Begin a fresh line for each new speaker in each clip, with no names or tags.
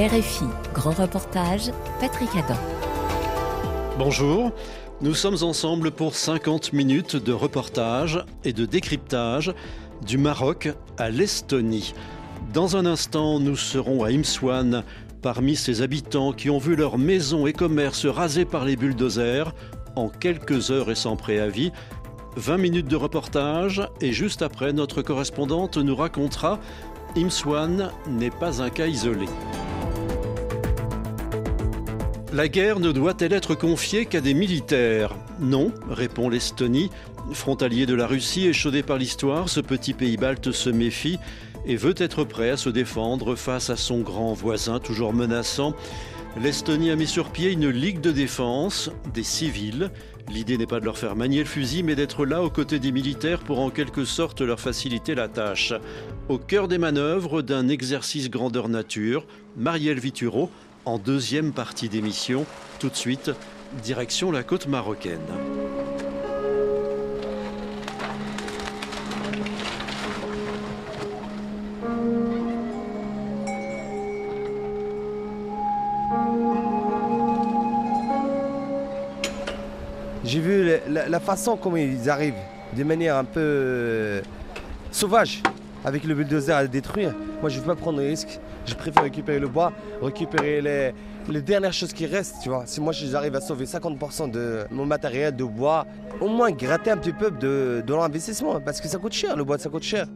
RFI, grand reportage, Patrick Adam.
Bonjour, nous sommes ensemble pour 50 minutes de reportage et de décryptage du Maroc à l'Estonie. Dans un instant, nous serons à Imswan, parmi ces habitants qui ont vu leurs maisons et commerces rasés par les bulldozers en quelques heures et sans préavis. 20 minutes de reportage et juste après, notre correspondante nous racontera Imswan n'est pas un cas isolé. La guerre ne doit-elle être confiée qu'à des militaires? Non, répond l'Estonie. Frontalier de la Russie, échaudé par l'histoire, ce petit pays balte se méfie et veut être prêt à se défendre face à son grand voisin toujours menaçant. L'Estonie a mis sur pied une ligue de défense des civils. L'idée n'est pas de leur faire manier le fusil, mais d'être là aux côtés des militaires pour en quelque sorte leur faciliter la tâche. Au cœur des manœuvres d'un exercice grandeur nature, Marielle Vituro, en deuxième partie d'émission. Tout de suite, direction la côte marocaine.
J'ai vu la, façon comment ils arrivent, de manière un peu euh, sauvage, avec le bulldozer à détruire. Moi, je ne veux pas prendre de risques. Je préfère récupérer le bois, récupérer les, dernières choses qui restent, tu vois. Si moi j'arrive à sauver 50% de mon matériel de bois, au moins gratter un petit peu de, de l'investissement, parce que ça coûte cher, le bois ça coûte cher.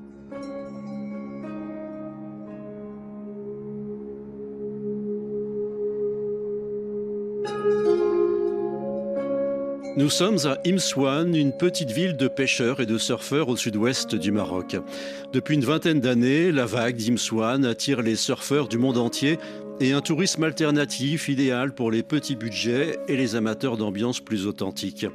Nous sommes à Imswan, une petite ville de pêcheurs et de surfeurs au sud-ouest du Maroc. Depuis une vingtaine d'années, la vague d'Imswan attire les surfeurs du monde entier et un tourisme alternatif idéal pour les petits budgets et les amateurs d'ambiance plus authentique.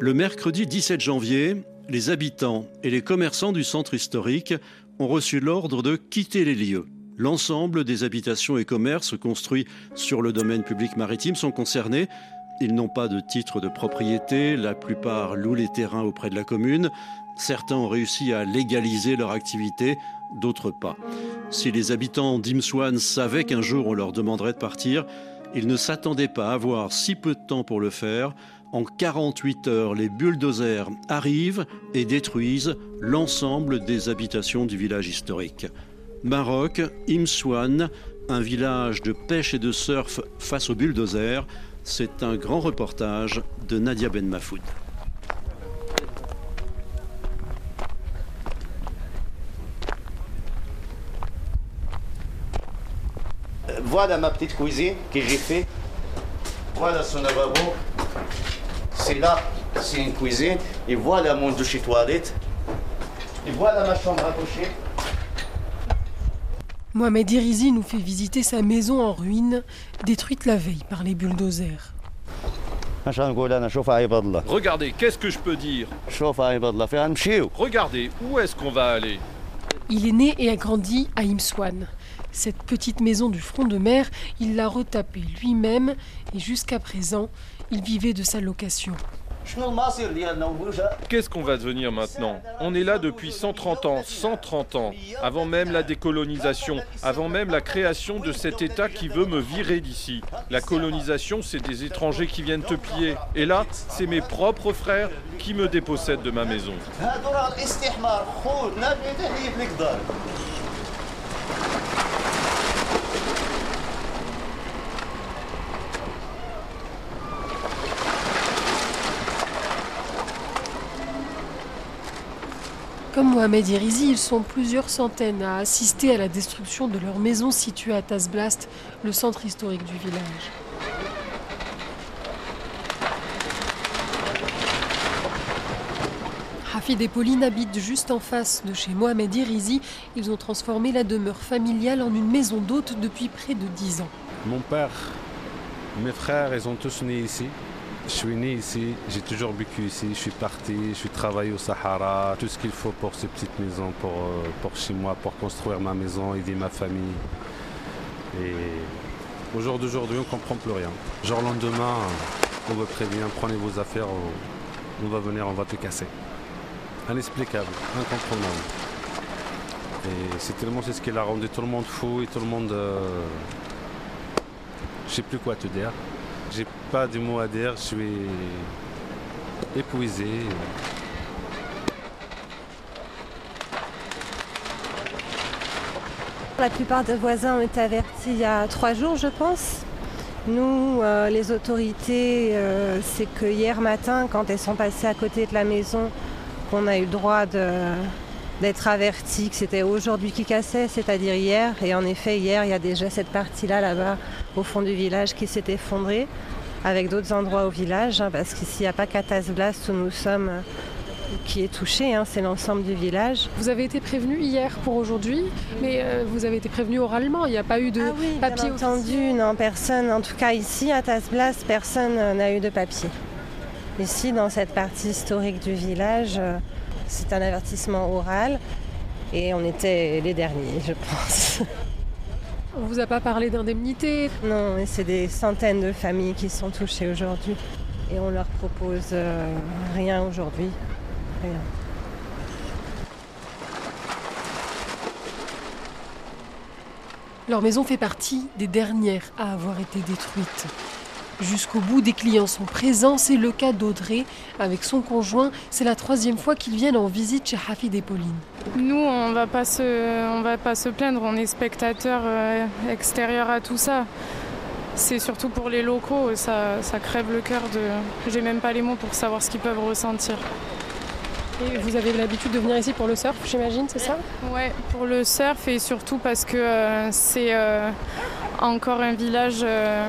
Le mercredi 17 janvier, les habitants et les commerçants du centre historique ont reçu l'ordre de quitter les lieux. L'ensemble des habitations et commerces construits sur le domaine public maritime sont concernés ils n'ont pas de titre de propriété, la plupart louent les terrains auprès de la commune, certains ont réussi à légaliser leur activité, d'autres pas. Si les habitants d'Imswan savaient qu'un jour on leur demanderait de partir, ils ne s'attendaient pas à avoir si peu de temps pour le faire. En 48 heures, les bulldozers arrivent et détruisent l'ensemble des habitations du village historique. Maroc, Imswan, un village de pêche et de surf face aux bulldozers, c'est un grand reportage de Nadia Ben Mafoud.
Voilà ma petite cuisine que j'ai fait. Voilà son lavabo. C'est là, c'est une cuisine. Et voilà mon douche et toilette. Et voilà ma chambre à coucher.
Mohamed Irizi nous fait visiter sa maison en ruine, détruite la veille par les bulldozers.
Regardez, qu'est-ce que je peux dire? Regardez, où est-ce qu'on va aller?
Il est né et a grandi à Imswan. Cette petite maison du front de mer, il l'a retapée lui-même et jusqu'à présent, il vivait de sa location.
Qu'est-ce qu'on va devenir maintenant? On est là depuis 130 ans, 130 ans, avant même la décolonisation, avant même la création de cet État qui veut me virer d'ici. La colonisation, c'est des étrangers qui viennent te piller. Et là, c'est mes propres frères qui me dépossèdent de ma maison.
Comme Mohamed Irizi, ils sont plusieurs centaines à assister à la destruction de leur maison située à Tasblast, le centre historique du village. Hafid et Pauline habitent juste en face de chez Mohamed Irizi. Ils ont transformé la demeure familiale en une maison d'hôte depuis près de dix ans.
Mon père, mes frères, ils ont tous né ici. Je suis né ici, j'ai toujours vécu ici, je suis parti, je suis travaillé au Sahara, tout ce qu'il faut pour ces petites maisons, pour, euh, pour chez moi, pour construire ma maison, aider ma famille. Et au jour d'aujourd'hui, on ne comprend plus rien. Genre lendemain, on vous prévient, prenez vos affaires, on va venir, on va tout casser. Inexplicable, incomprenable. Et c'est tellement ce qui a rendu tout le monde fou et tout le monde... Euh, Je sais plus quoi te dire. J'ai pas de mots à dire, je suis épuisé.
La plupart des voisins ont été avertis il y a trois jours, je pense. Nous, euh, les autorités, euh, c'est que hier matin, quand elles sont passées à côté de la maison, qu'on a eu le droit d'être avertis que c'était aujourd'hui qui cassait, c'est-à-dire hier. Et en effet, hier, il y a déjà cette partie-là, là-bas, au fond du village, qui s'est effondrée, avec d'autres endroits au village, hein, parce qu'ici, il n'y a pas qu'à Blast où nous sommes qui est touché, hein, c'est l'ensemble du village.
Vous avez été prévenu hier pour aujourd'hui, mais euh, vous avez été prévenu oralement, il n'y a pas eu de
ah oui,
papier
bien entendu, non, personne, en tout cas ici à Tasblas, personne n'a eu de papier. Ici, dans cette partie historique du village, euh, c'est un avertissement oral et on était les derniers, je pense.
On vous a pas parlé d'indemnité
Non, c'est des centaines de familles qui sont touchées aujourd'hui et on leur propose euh, rien aujourd'hui.
Leur maison fait partie des dernières à avoir été détruites. Jusqu'au bout, des clients sont présents. C'est le cas d'Audrey avec son conjoint. C'est la troisième fois qu'ils viennent en visite chez Hafid et Pauline.
Nous, on va pas se, va pas se plaindre. On est spectateurs euh, extérieurs à tout ça. C'est surtout pour les locaux. Ça, ça crève le cœur de. J'ai même pas les mots pour savoir ce qu'ils peuvent ressentir.
Et vous avez l'habitude de venir ici pour le surf, j'imagine, c'est ça?
Ouais, pour le surf et surtout parce que euh, c'est euh, encore un village. Euh,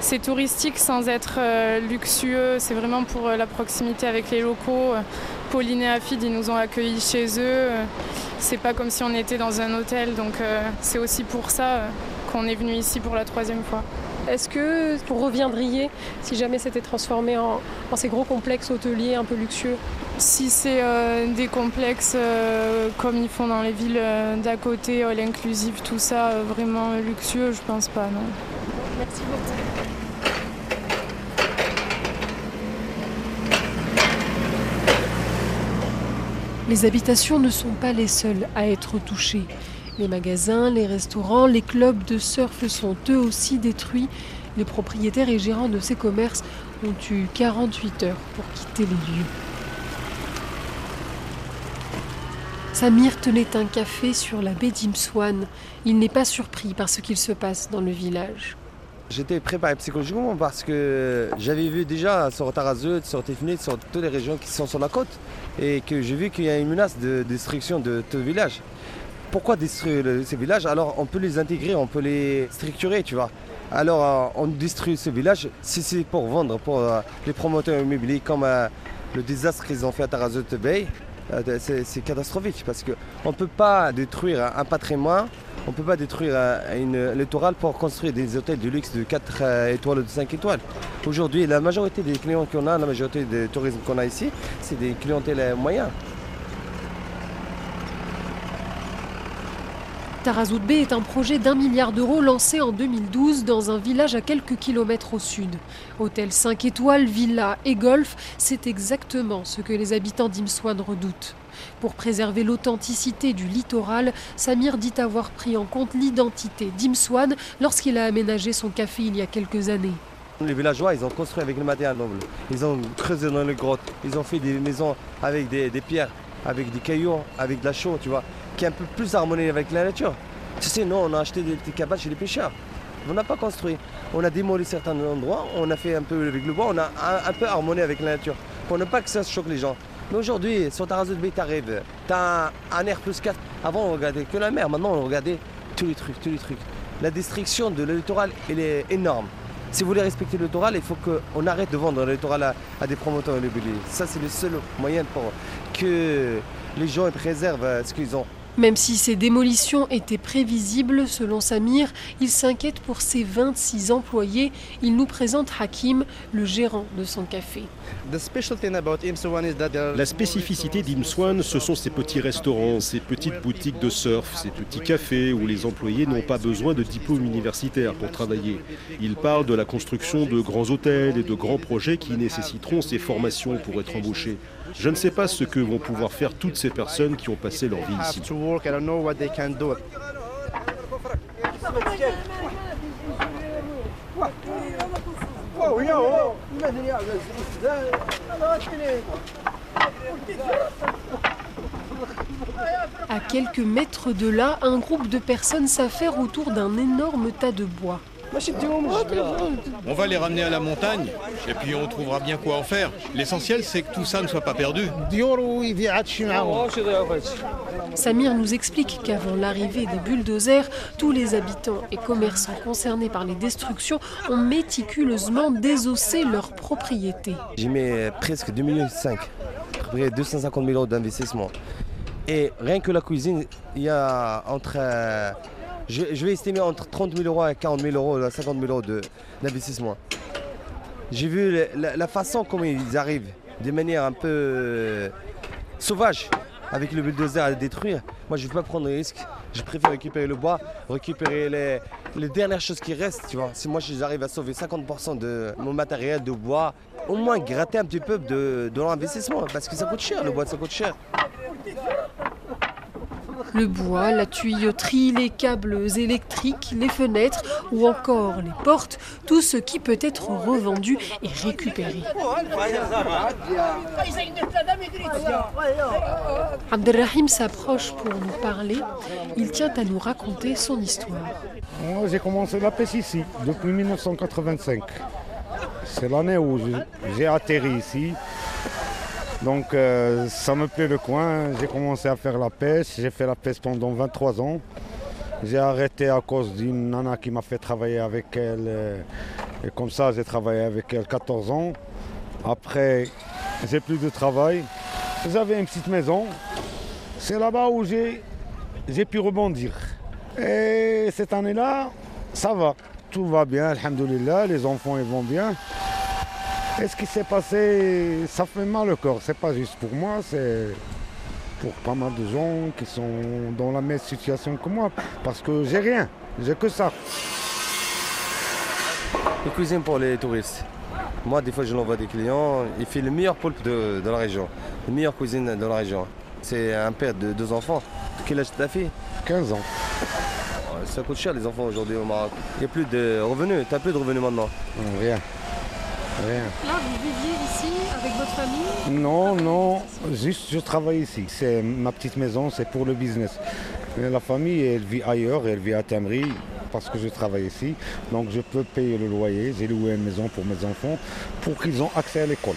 c'est touristique sans être luxueux, c'est vraiment pour la proximité avec les locaux. Pauline et Afid, ils nous ont accueillis chez eux. C'est pas comme si on était dans un hôtel, donc c'est aussi pour ça qu'on est venu ici pour la troisième fois.
Est-ce que vous reviendriez si jamais c'était transformé en, ces gros complexes hôteliers un peu luxueux?
Si c'est euh, des complexes euh, comme ils font dans les villes euh, d'à côté, all inclusive, tout ça, vraiment luxueux, je pense pas, non.
Merci beaucoup. Les habitations ne sont pas les seules à être touchées. Les magasins, les restaurants, les clubs de surf sont eux aussi détruits. Les propriétaires et gérants de ces commerces ont eu 48 heures pour quitter les lieux. Samir tenait un café sur la baie d'Imswan. Il n'est pas surpris par ce qu'il se passe dans le village.
J'étais préparé psychologiquement parce que j'avais vu déjà sur Tarazut, sur Tifnit, sur toutes les régions qui sont sur la côte et que j'ai vu qu'il y a une menace de destruction de tout village pourquoi détruire ces villages Alors on peut les intégrer, on peut les structurer, tu vois. Alors euh, on détruit ce village si c'est pour vendre, pour euh, les promoteurs immobiliers comme euh, le désastre qu'ils ont fait à Tarazot Bay. C'est catastrophique parce qu'on ne peut pas détruire un patrimoine, on ne peut pas détruire une littoral pour construire des hôtels de luxe de 4 étoiles ou de 5 étoiles. Aujourd'hui, la majorité des clients qu'on a, la majorité des tourismes qu'on a ici, c'est des clientèles moyens.
Tarazout Bay est un projet d'un milliard d'euros lancé en 2012 dans un village à quelques kilomètres au sud. Hôtel 5 étoiles, villa et golf, c'est exactement ce que les habitants d'Imswan redoutent. Pour préserver l'authenticité du littoral, Samir dit avoir pris en compte l'identité d'Imswan lorsqu'il a aménagé son café il y a quelques années.
Les villageois, ils ont construit avec le matériel noble. Ils ont creusé dans les grottes. Ils ont fait des maisons avec des, des pierres, avec des cailloux, avec de la chaux, tu vois qui est un peu plus harmonieux avec la nature. Tu sais, nous, on a acheté des, cabanes chez les pêcheurs. On n'a pas construit. On a démoli certains endroits, on a fait un peu avec le bois, on a un, peu harmonie avec la nature. Pour ne pas que ça choque les gens. Mais aujourd'hui, sur ta de Bay, t'arrives, t'as un, air plus 4. Avant, on regardait que la mer, maintenant, on regardait tous les trucs, tous les trucs. La destruction de le littoral, elle est énorme. Si vous voulez respecter le littoral, il faut qu'on arrête de vendre le littoral à, des promoteurs immobiliers. Ça, c'est le seul moyen pour que les gens préservent ce qu'ils ont.
Même si ces démolitions étaient prévisibles, selon Samir, il s'inquiète pour ses 26 employés. Il nous présente Hakim, le gérant de son café.
La spécificité d'Imswan, ce sont ces petits restaurants, ces petites boutiques de surf, ces petits cafés où les employés n'ont pas besoin de diplôme universitaire pour travailler. Il parle de la construction de grands hôtels et de grands projets qui nécessiteront ces formations pour être embauchés. Je ne sais pas ce que vont pouvoir faire toutes ces personnes qui ont passé leur vie ici.
À quelques mètres de là, un groupe de personnes s'affaire autour d'un énorme tas de bois.
On va les ramener à la montagne et puis on trouvera bien quoi en faire. L'essentiel, c'est que tout ça ne soit pas perdu.
Samir nous explique qu'avant l'arrivée des bulldozers, tous les habitants et commerçants concernés par les destructions ont méticuleusement désossé leurs propriétés.
J'y mets presque 2,5 millions, à peu près 250 000 euros d'investissement. Et rien que la cuisine, il y a entre. Je, vais estimer entre 30 000 euros et 40 000 euros, 50 000 euros d'investissement. J'ai vu la, façon comment ils arrivent, de manière un peu euh, sauvage, avec le bulldozer à détruire. Moi, je ne veux pas prendre de risque. Je préfère récupérer le bois, récupérer les, les dernières choses qui restent, tu vois. Si moi, j'arrive à sauver 50% de mon matériel de bois, au moins gratter un petit peu de, de l'investissement, parce que ça coûte cher, le bois, ça coûte cher.
Le bois, la tuyauterie, les câbles électriques, les fenêtres ou encore les portes, tout ce qui peut être revendu et récupéré. Abdelrahim s'approche pour nous parler. Il tient à nous raconter son histoire.
J'ai commencé la pêche ici, depuis 1985. C'est l'année où j'ai atterri ici. Donc, euh, ça me plaît le coin. J'ai commencé à faire la pêche. J'ai fait la pêche pendant 23 ans. J'ai arrêté à cause d'une nana qui m'a fait travailler avec elle. euh, Et comme ça, j'ai travaillé avec elle 14 ans. Après, j'ai plus de travail. J'avais une petite maison. C'est là-bas où j'ai pu rebondir. Et cette année-là, ça va. Tout va bien, alhamdoulilah, les enfants ils vont bien. Et ce qui s'est passé, ça fait mal au corps. C'est pas juste pour moi, c'est pour pas mal de gens qui sont dans la même situation que moi. Parce que j'ai rien, j'ai que ça.
Une cuisine pour les touristes. Moi, des fois, je l'envoie des clients. Il fait le meilleur poulpe de, de la région. La meilleure cuisine de la région. C'est un père de deux enfants. Quel âge ta fille?
15 ans.
Ça coûte cher les enfants aujourd'hui au Maroc. Il n'y a plus de revenus. Tu n'as plus de revenus maintenant?
Rien. Rien.
Là, vous viviez ici avec votre famille
Non, non, juste je travaille ici. C'est ma petite maison, c'est pour le business. La famille, elle vit ailleurs, elle vit à Tamri parce que je travaille ici. Donc je peux payer le loyer. J'ai loué une maison pour mes enfants pour qu'ils aient accès à l'école.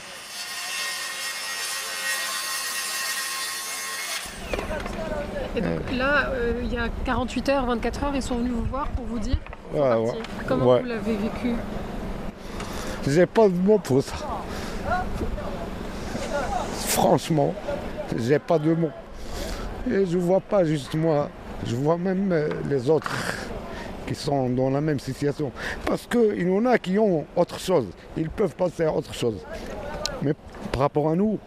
Et donc là, euh, il y a 48 heures, 24 heures, ils sont venus vous voir pour vous dire
Ouais, ouais.
Comment
Ouais.
vous l'avez vécu?
J'ai pas de mots pour ça. Franchement, j'ai pas de mots. Et je vois pas juste moi, je vois même euh, les autres qui sont dans la même situation. Parce qu'il y en a qui ont autre chose. Ils peuvent passer à autre chose. Mais par rapport à nous,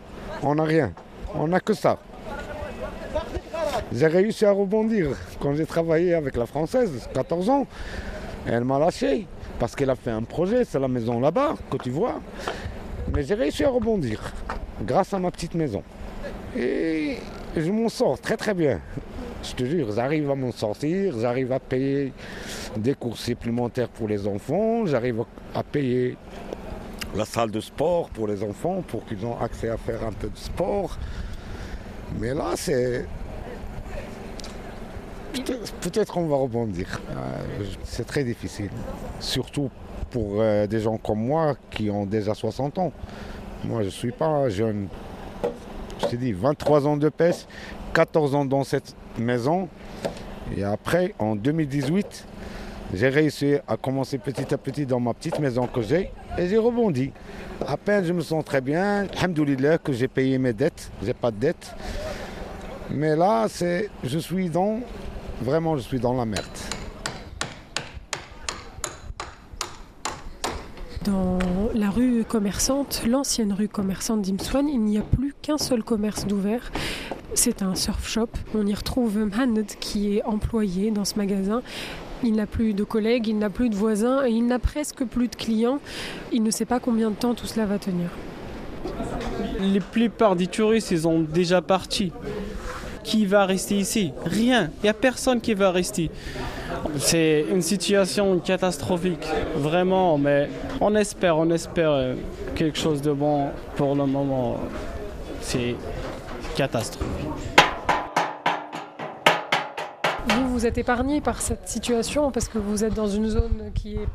on n'a rien. On n'a que ça. J'ai réussi à rebondir quand j'ai travaillé avec la française, 14 ans. Elle m'a lâché parce qu'elle a fait un projet, c'est la maison là-bas que tu vois. Mais j'ai réussi à rebondir grâce à ma petite maison. Et je m'en sors très très bien. Je te jure, j'arrive à m'en sortir, j'arrive à payer des cours supplémentaires pour les enfants, j'arrive à payer la salle de sport pour les enfants pour qu'ils aient accès à faire un peu de sport. Mais là, c'est. Peut-être qu'on va rebondir. Euh, C'est très difficile. Surtout pour euh, des gens comme moi qui ont déjà 60 ans. Moi, je ne suis pas jeune. Je t'ai dit, 23 ans de pêche, 14 ans dans cette maison. Et après, en 2018, j'ai réussi à commencer petit à petit dans ma petite maison que j'ai et j'ai rebondi. À peine je me sens très bien, alhamdoulilah que j'ai payé mes dettes, j'ai pas de dettes. Mais là, je suis dans, vraiment je suis dans la merde.
Dans la rue commerçante, l'ancienne rue commerçante d'Imswan, il n'y a plus qu'un seul commerce d'ouvert. C'est un surf shop. On y retrouve Mohamed qui est employé dans ce magasin. Il n'a plus de collègues, il n'a plus de voisins et il n'a presque plus de clients. Il ne sait pas combien de temps tout cela va tenir.
La plupart des touristes, ils ont déjà parti. Qui va rester ici Rien. Il n'y a personne qui va rester. C'est une situation catastrophique, vraiment, mais on espère, on espère euh, quelque chose de bon pour le moment. C'est catastrophique.
Vous, vous êtes épargné par cette situation parce que vous êtes dans une zone qui est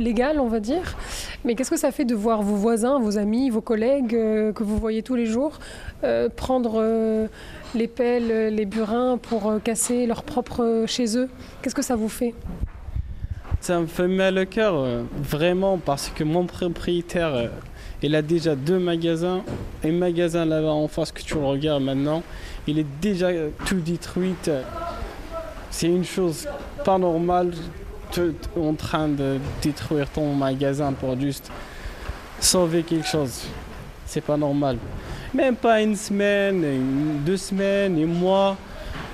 légale, on va dire. Mais qu'est-ce que ça fait de voir vos voisins, vos amis, vos collègues euh, que vous voyez tous les jours euh, prendre euh, les pelles, les burins pour casser leur propre chez eux? Qu'est-ce que ça vous fait?
Ça me fait mal au cœur, vraiment, parce que mon propriétaire, il a déjà deux magasins. Un magasin là-bas en face que tu le regardes maintenant, il est déjà tout détruit. C'est une chose pas normale, en train de détruire ton magasin pour juste sauver quelque chose. C'est pas normal. Même pas une semaine, deux semaines, un mois,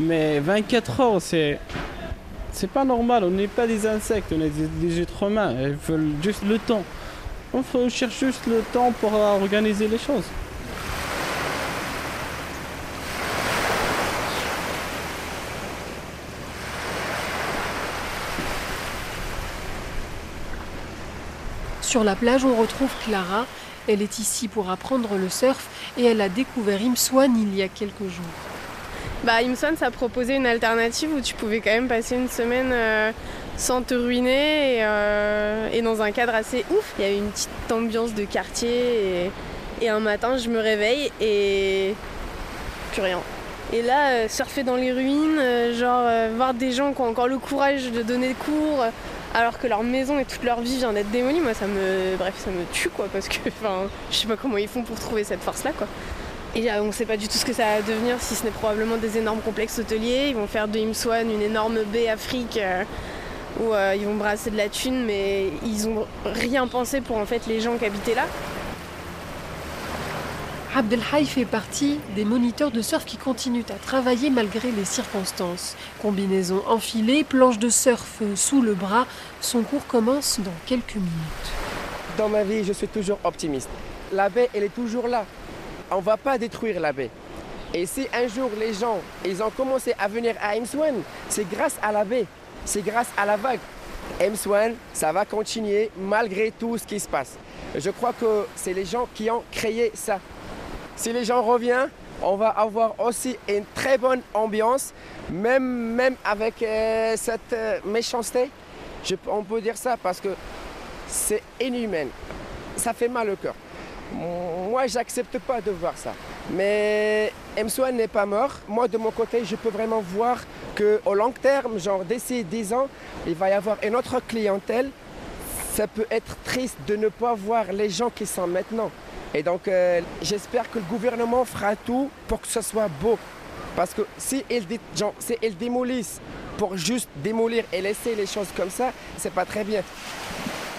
mais 24 heures, c'est. C'est pas normal, on n'est pas des insectes, on est des, des êtres humains. Ils veulent juste le temps. On cherche juste le temps pour organiser les choses.
Sur la plage, on retrouve Clara. Elle est ici pour apprendre le surf et elle a découvert Imswan il y a quelques jours.
Bah, Imswan, ça proposait une alternative où tu pouvais quand même passer une semaine euh, sans te ruiner et, euh, et dans un cadre assez ouf. Il y avait une petite ambiance de quartier et, un matin, je me réveille et plus rien. Et là, euh, surfer dans les ruines, genre voir des gens qui ont encore le courage de donner cours euh, alors que leur maison et toute leur vie vient d'être démolie, moi ça me, bref, ça me tue quoi parce que, enfin, je sais pas comment ils font pour trouver cette force-là quoi. Et là, on sait pas du tout ce que ça va devenir, si ce n'est probablement des énormes complexes hôteliers. Ils vont faire de Imswan une énorme baie Afrique euh, où euh, ils vont brasser de la thune, mais ils ont rien pensé pour en fait les gens qui habitaient là.
Abdelhaï fait partie des moniteurs de surf qui continuent à travailler malgré les circonstances. Combinaison enfilée, planche de surf sous le bras, son cours commence dans quelques minutes.
Dans ma vie, je suis toujours optimiste. La baie, elle est toujours là. On ne va pas détruire la baie. Et si un jour les gens, ils ont commencé à venir à Imswan, c'est grâce à la baie, c'est grâce à la vague. Imswan, ça va continuer malgré tout ce qui se passe. Je crois que c'est les gens qui ont créé ça. Si les gens reviennent, on va avoir aussi une très bonne ambiance, même, avec euh, cette euh, méchanceté. On peut dire ça parce que c'est inhumain. Ça fait mal au cœur. Moi, j'accepte pas de voir ça. Mais M. n'est pas mort. Moi, de mon côté, je peux vraiment voir qu'au long terme, genre d'ici 10 ans, il va y avoir une autre clientèle. Ça peut être triste de ne pas voir les gens qui sont maintenant. Et donc, euh, j'espère que le gouvernement fera tout pour que ce soit beau. Parce que si ils, démolissent pour juste démolir et laisser les choses comme ça, c'est pas très bien.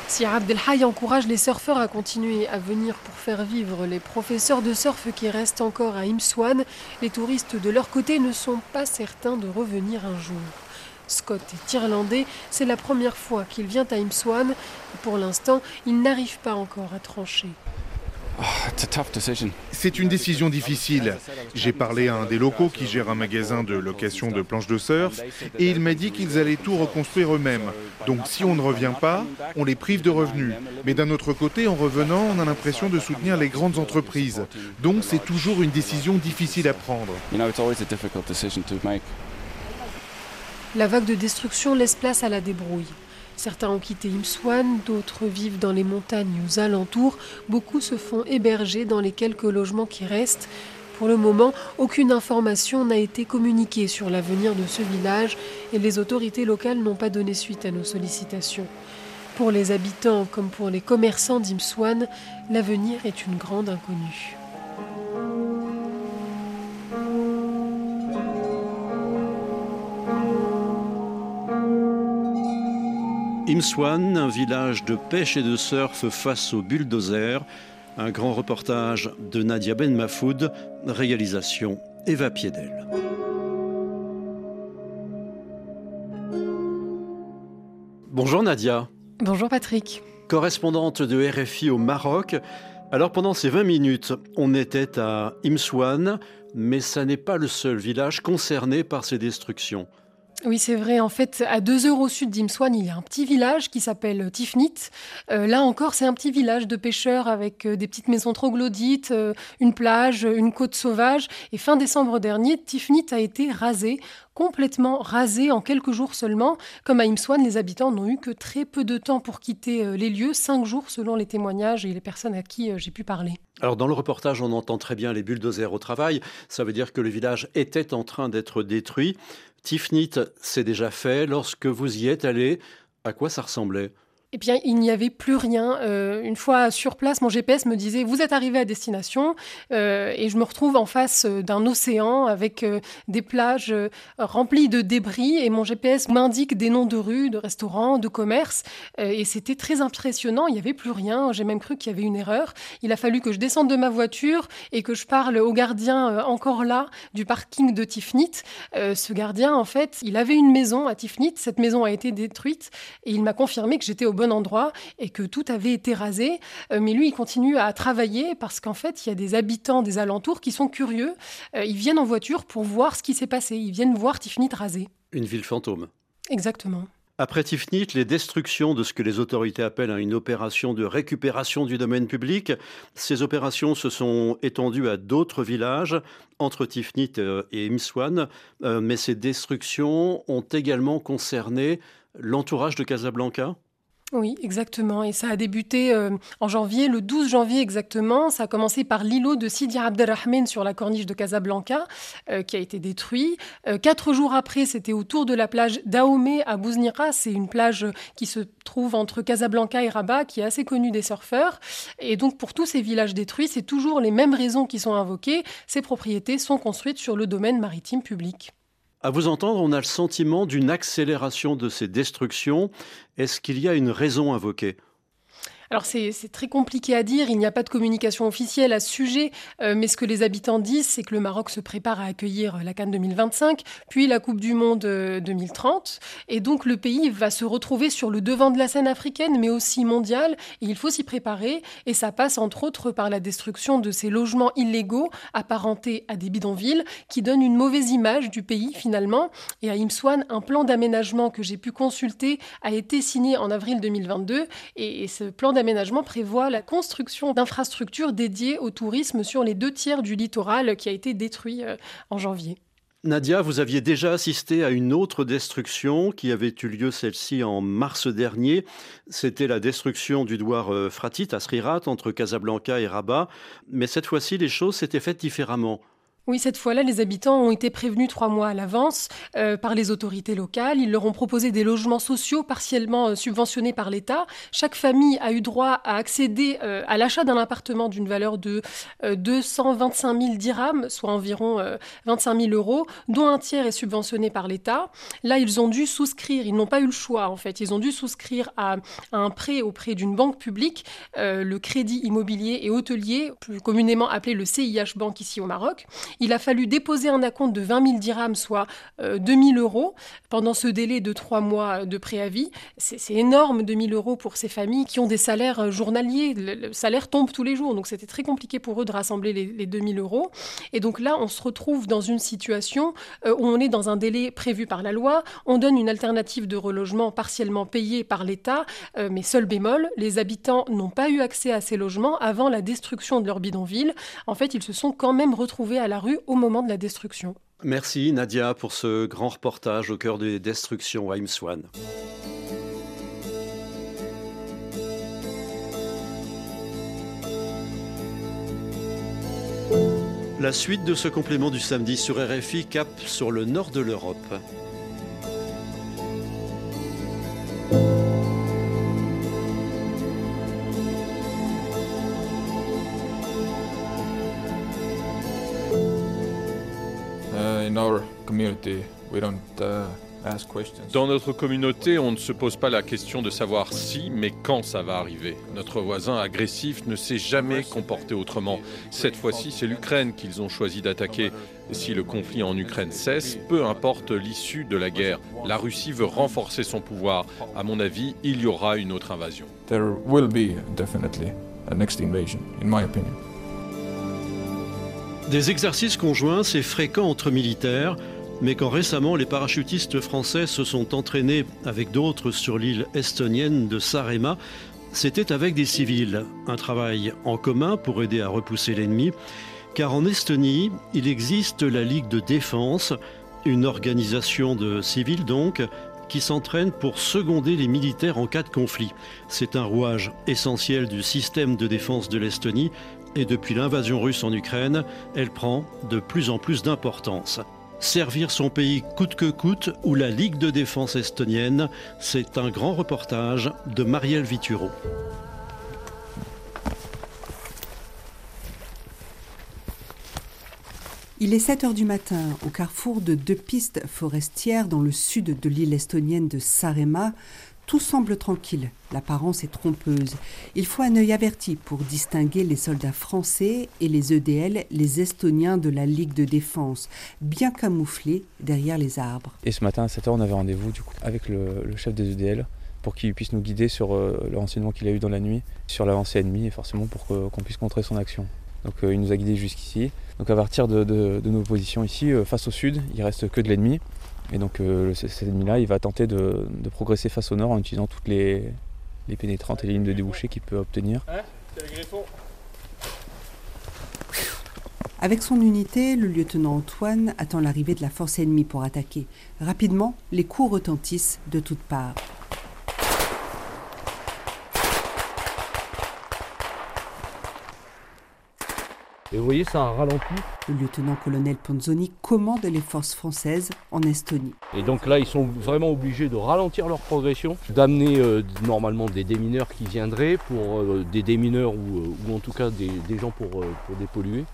Si Abdelhaï encourage les surfeurs à continuer à venir pour faire vivre les professeurs de surf qui restent encore à Imswan, les touristes de leur côté ne sont pas certains de revenir un jour. Scott est irlandais, c'est la première fois qu'il vient à Imswan pour l'instant, il n'arrive pas encore à trancher.
C'est une décision difficile. J'ai parlé à un des locaux qui gère un magasin de location de planches de surf et il m'a dit qu'ils allaient tout reconstruire eux-mêmes. Donc si on ne revient pas, on les prive de revenus. Mais d'un autre côté, en revenant, on a l'impression de soutenir les grandes entreprises. Donc c'est toujours une décision difficile à prendre.
La vague de destruction laisse place à la débrouille. Certains ont quitté Imswan, d'autres vivent dans les montagnes aux alentours, beaucoup se font héberger dans les quelques logements qui restent. Pour le moment, aucune information n'a été communiquée sur l'avenir de ce village et les autorités locales n'ont pas donné suite à nos sollicitations. Pour les habitants comme pour les commerçants d'Imswan, l'avenir est une grande inconnue.
Imswan, un village de pêche et de surf face au bulldozer. Un grand reportage de Nadia Ben Mafoud, réalisation Eva Piedel. Bonjour Nadia.
Bonjour Patrick.
Correspondante de RFI au Maroc. Alors pendant ces 20 minutes, on était à Imswan, mais ça n'est pas le seul village concerné par ces destructions.
Oui, c'est vrai. En fait, à deux heures au sud d'Imswan, il y a un petit village qui s'appelle Tifnit. Euh, là encore, c'est un petit village de pêcheurs avec euh, des petites maisons troglodytes, euh, une plage, une côte sauvage. Et fin décembre dernier, Tifnit a été rasé, complètement rasé en quelques jours seulement. Comme à Imswan, les habitants n'ont eu que très peu de temps pour quitter les lieux, cinq jours selon les témoignages et les personnes à qui j'ai pu parler.
Alors dans le reportage, on entend très bien les bulldozers au travail. Ça veut dire que le village était en train d'être détruit. Tifnit, c'est déjà fait. Lorsque vous y êtes allé, à quoi ça ressemblait?
Eh bien, il n'y avait plus rien. Euh, une fois sur place, mon GPS me disait Vous êtes arrivé à destination. Euh, et je me retrouve en face euh, d'un océan avec des plages remplies de débris. Et mon GPS m'indique des noms de rues, de restaurants, de commerces. et c'était très impressionnant. Il n'y avait plus rien. J'ai même cru qu'il y avait une erreur. Il a fallu que je descende de ma voiture et que je parle au gardien encore là du parking de Tifnit. ce gardien, en fait, il avait une maison à Tifnit. Cette maison a été détruite. Et il m'a confirmé que j'étais au bon endroit et que tout avait été rasé. Euh, mais lui, il continue à travailler parce qu'en fait, il y a des habitants des alentours qui sont curieux. Euh, ils viennent en voiture pour voir ce qui s'est passé. Ils viennent voir Tifnit rasé.
Une ville fantôme.
Exactement.
Après Tifnit, les destructions de ce que les autorités appellent une opération de récupération du domaine public, ces opérations se sont étendues à d'autres villages entre Tifnit euh, et Imswan, mais ces destructions ont également concerné l'entourage de Casablanca
oui, exactement. Et ça a débuté euh, en janvier, le 12 janvier exactement. Ça a commencé par l'îlot de Sidi Abdelrahman sur la corniche de Casablanca, euh, qui a été détruit. Euh, quatre jours après, c'était autour de la plage d'Aomé à Bouznira. C'est une plage qui se trouve entre Casablanca et Rabat, qui est assez connue des surfeurs. Et donc, pour tous ces villages détruits, c'est toujours les mêmes raisons qui sont invoquées. Ces propriétés sont construites sur le domaine maritime public.
À vous entendre, on a le sentiment d'une accélération de ces destructions. Est-ce qu'il y a une raison invoquée?
Alors c'est très compliqué à dire, il n'y a pas de communication officielle à ce sujet, euh, mais ce que les habitants disent, c'est que le Maroc se prépare à accueillir la Cannes 2025, puis la Coupe du Monde 2030, euh, et donc le pays va se retrouver sur le devant de la scène africaine, mais aussi mondiale, et il faut s'y préparer, et ça passe entre autres par la destruction de ces logements illégaux apparentés à des bidonvilles, qui donnent une mauvaise image du pays finalement, et à Imswan, un plan d'aménagement que j'ai pu consulter a été signé en avril 2022, et, et ce plan d'aménagement prévoit la construction d'infrastructures dédiées au tourisme sur les deux tiers du littoral qui a été détruit euh, en janvier.
Nadia, vous aviez déjà assisté à une autre destruction qui avait eu lieu celle-ci en mars dernier. C'était la destruction du douar euh, Fratit à Srirat entre Casablanca et Rabat. Mais cette fois-ci, les choses s'étaient faites différemment.
Oui, cette fois-là, les habitants ont été prévenus trois mois à l'avance euh, par les autorités locales. Ils leur ont proposé des logements sociaux partiellement euh, subventionnés par l'État. Chaque famille a eu droit à accéder euh, à l'achat d'un appartement d'une valeur de 225 000 dirhams, soit environ 25 000 euros, dont un tiers est subventionné par l'État. Là, ils ont dû souscrire, ils n'ont pas eu le choix en fait, ils ont dû souscrire à, à un prêt auprès d'une banque publique, le Crédit immobilier et hôtelier, plus communément appelé le CIH Bank ici au Maroc. Il a fallu déposer un acompte de 20 000 dirhams, soit 2 000 euros, pendant ce délai de trois mois de préavis. C'est énorme, 2 000 euros pour ces familles qui ont des salaires euh, journaliers. Le, salaire tombe tous les jours, donc c'était très compliqué pour eux de rassembler les, 2 000 euros. Et donc là, on se retrouve dans une situation euh, où on est dans un délai prévu par la loi. On donne une alternative de relogement partiellement payée par l'État, euh, mais seul bémol, les habitants n'ont pas eu accès à ces logements avant la destruction de leur bidonville. En fait, ils se sont quand même retrouvés à la rue au moment de la destruction.
Merci Nadia pour ce grand reportage au cœur des destructions à Imswan. La suite de ce complément du samedi sur RFI cap sur le nord de l'Europe.
Dans notre communauté, on ne se pose pas la question de savoir si, mais quand ça va arriver. Notre voisin agressif ne s'est jamais comporté autrement. Cette fois-ci, c'est l'Ukraine qu'ils ont choisi d'attaquer. Si le conflit en Ukraine cesse, peu importe l'issue de la guerre, la Russie veut renforcer son pouvoir. À mon avis, il y aura une autre invasion.
There will be definitely a next invasion, in my opinion.
Des exercices conjoints, c'est fréquent entre militaires. Mais quand récemment les parachutistes français se sont entraînés avec d'autres sur l'île estonienne de Saaremaa, c'était avec des civils, un travail en commun pour aider à repousser l'ennemi, car en Estonie, il existe la Ligue de défense, une organisation de civils donc, qui s'entraîne pour seconder les militaires en cas de conflit. C'est un rouage essentiel du système de défense de l'Estonie et depuis l'invasion russe en Ukraine, elle prend de plus en plus d'importance. Servir son pays coûte que coûte ou la Ligue de défense estonienne, c'est un grand reportage de Marielle Vituro.
Il est 7 heures du matin au carrefour de deux pistes forestières dans le sud de l'île estonienne de Saaremaa. Tout semble tranquille, l'apparence est trompeuse. Il faut un œil averti pour distinguer les soldats français et les EDL, les Estoniens de la Ligue de défense, bien camouflés derrière les arbres.
Et ce matin à 7h, on avait rendez-vous avec le, chef des EDL pour qu'il puisse nous guider sur euh, le renseignement qu'il a eu dans la nuit, sur l'avancée ennemie et forcément pour qu'on puisse contrer son action. Donc euh, il nous a guidés jusqu'ici. Donc à partir de, nos positions ici, euh, face au sud, il reste que de l'ennemi. Et donc euh, cet ennemi-là, il va tenter de, progresser face au nord en utilisant toutes les, pénétrantes et les lignes de débouché qu'il peut obtenir.
Avec son unité, le lieutenant Antoine attend l'arrivée de la force ennemie pour attaquer. Rapidement, les coups retentissent de toutes parts.
Et vous voyez, ça a ralenti.
Le lieutenant-colonel Ponzoni commande les forces françaises en Estonie.
Et donc là, ils sont vraiment obligés de ralentir leur progression, d'amener euh, normalement des démineurs qui viendraient, pour euh, des démineurs ou, euh, ou, en tout cas des, gens pour, pour dépolluer,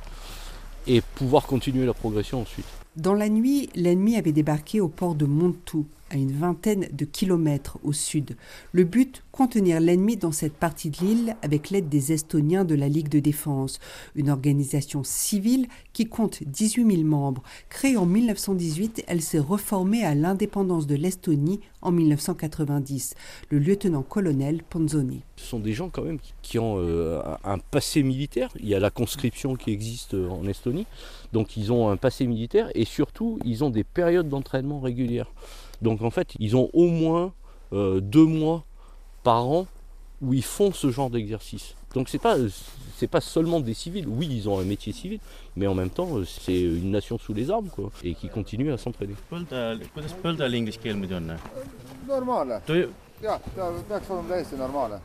et pouvoir continuer la progression ensuite.
Dans la nuit, l'ennemi avait débarqué au port de Montou, à une vingtaine de kilomètres au sud. Le but, contenir l'ennemi dans cette partie de l'île avec l'aide des Estoniens de la Ligue de défense, une organisation civile qui compte 18 000 membres. Créée en 1918, elle s'est reformée à l'indépendance de l'Estonie en 1990. Le lieutenant-colonel Ponzoni.
Ce sont des gens quand même qui ont euh, un passé militaire. Il y a la conscription qui existe en Estonie. Donc ils ont un passé militaire et surtout ils ont des périodes d'entraînement régulières. Donc en fait, ils ont au moins euh, deux mois par an où ils font ce genre d'exercice. Donc c'est pas c'est pas seulement des civils. Oui, ils ont un métier civil, mais en même temps, c'est une nation sous les armes quoi, et qui continue à s'entraîner.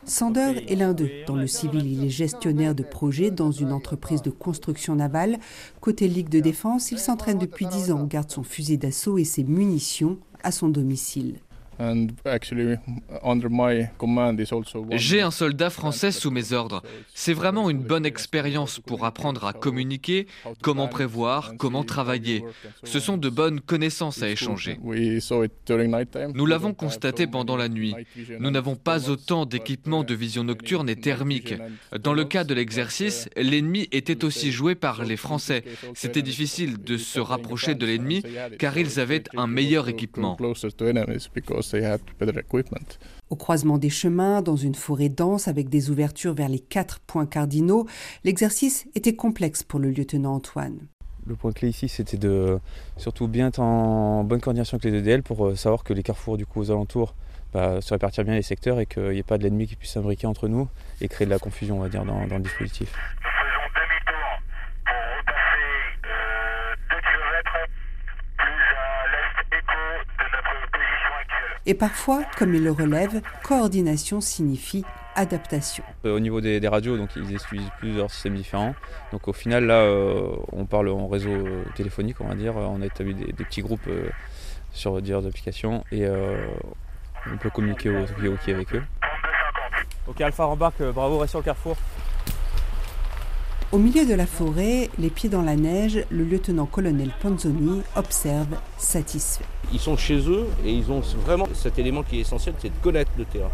Sander est l'un d'eux. Dans le civil, il est gestionnaire de projet dans une entreprise de construction navale. Côté Ligue de défense, il s'entraîne depuis 10 ans, garde son fusil d'assaut et ses munitions à son domicile.
J'ai un soldat français sous mes ordres. C'est vraiment une bonne expérience pour apprendre à communiquer, comment prévoir, comment travailler. Ce sont de bonnes connaissances à échanger. Nous l'avons constaté pendant la nuit. Nous n'avons pas autant d'équipements de vision nocturne et thermique. Dans le cas de l'exercice, l'ennemi était aussi joué par les Français. C'était difficile de se rapprocher de l'ennemi car ils avaient un meilleur équipement.
Au croisement des chemins, dans une forêt dense avec des ouvertures vers les quatre points cardinaux, l'exercice était complexe pour le lieutenant Antoine.
Le point clé ici, c'était de surtout bien être en bonne coordination avec les EDL pour euh, savoir que les carrefours du coup aux alentours bah, se répartir bien les secteurs et qu'il n'y ait pas de l'ennemi qui puisse s'imbriquer entre nous et créer de la confusion, on va dire, dans le dispositif.
Et parfois, comme il le relève, coordination signifie adaptation.
Euh, au niveau des, radios, donc ils utilisent plusieurs systèmes différents. Donc au final, là, euh, on parle en réseau euh, téléphonique, on va dire. On a établi des, petits groupes sur diverses applications et on peut communiquer au avec eux.
Ok, Alpha rembarque, bravo, reste sur le carrefour.
Au milieu de la forêt, les pieds dans la neige, le lieutenant-colonel Panzoni observe satisfait.
Ils sont chez eux et ils ont vraiment cet élément qui est essentiel, c'est de connaître le terrain.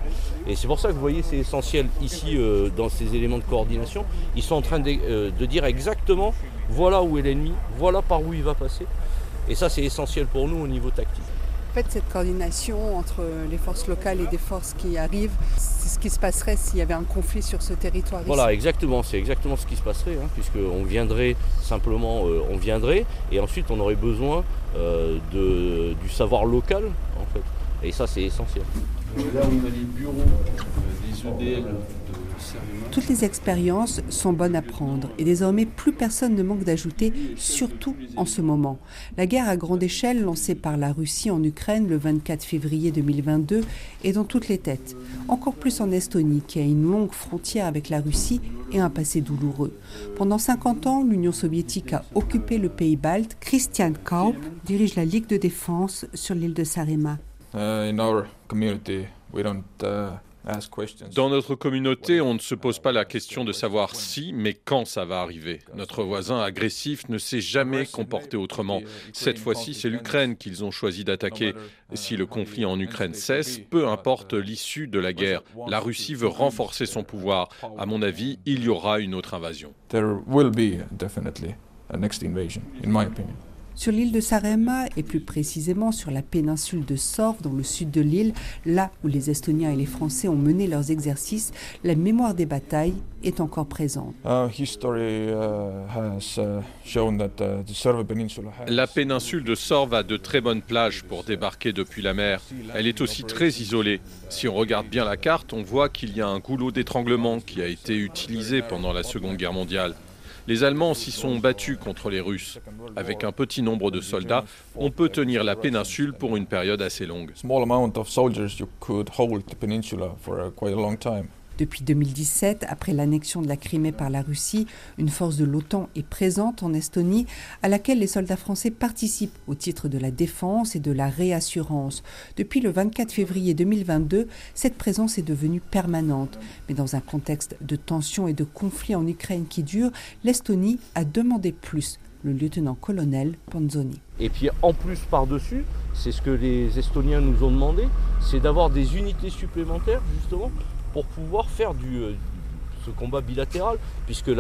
Et c'est pour ça que vous voyez, c'est essentiel ici euh, dans ces éléments de coordination. Ils sont en train euh, de dire exactement voilà où est l'ennemi, voilà par où il va passer. Et ça, c'est essentiel pour nous au niveau tactique.
Fait, cette coordination entre les forces locales et des forces qui arrivent, c'est ce qui se passerait s'il y avait un conflit sur ce territoire.
Voilà, exactement, c'est exactement ce qui se passerait, hein, puisqu'on viendrait simplement, euh, on viendrait, et ensuite on aurait besoin euh, de, du savoir local, en fait. Et ça, c'est essentiel.
là, on a les bureaux des EDL
toutes les expériences sont bonnes à prendre et désormais plus personne ne manque d'ajouter, surtout en ce moment. La guerre à grande échelle lancée par la Russie en Ukraine le 24 février 2022 est dans toutes les têtes. Encore plus en Estonie qui a une longue frontière avec la Russie et un passé douloureux. Pendant 50 ans, l'Union soviétique a occupé le pays balte. Christian Kaup dirige la Ligue de défense sur l'île de Sarema.
Uh, in our community, we don't, uh,
dans notre communauté, on ne se pose pas la question de savoir si, mais quand ça va arriver. Notre voisin agressif ne s'est jamais comporté autrement. Cette fois-ci, c'est l'Ukraine qu'ils ont choisi d'attaquer. Si le conflit en Ukraine cesse, peu importe l'issue de la guerre, la Russie veut renforcer son pouvoir. À mon avis, il y aura une autre invasion.
Sur l'île de Sarema et plus précisément sur la péninsule de Sorv dans le sud de l'île, là où les Estoniens et les Français ont mené leurs exercices, la mémoire des batailles est encore présente.
La
péninsule de Sorv a de très bonnes plages pour débarquer depuis la mer. Elle est aussi très isolée. Si on regarde bien la carte, on voit qu'il y a un goulot d'étranglement qui a été utilisé pendant la Seconde Guerre mondiale. Les Allemands s'y sont battus contre les Russes. Avec un petit nombre de soldats, on peut tenir la péninsule pour une période assez longue.
Depuis 2017, après l'annexion de la Crimée par la Russie, une force de l'OTAN est présente en Estonie à laquelle les soldats français participent au titre de la défense et de la réassurance. Depuis le 24 février 2022, cette présence est devenue permanente. Mais dans un contexte de tensions et de conflits en Ukraine qui durent, l'Estonie a demandé plus le lieutenant-colonel Panzoni.
Et puis en plus par-dessus, c'est ce que les Estoniens nous ont demandé, c'est d'avoir des unités supplémentaires justement pour pouvoir faire euh, ce combat bilatéral, puisque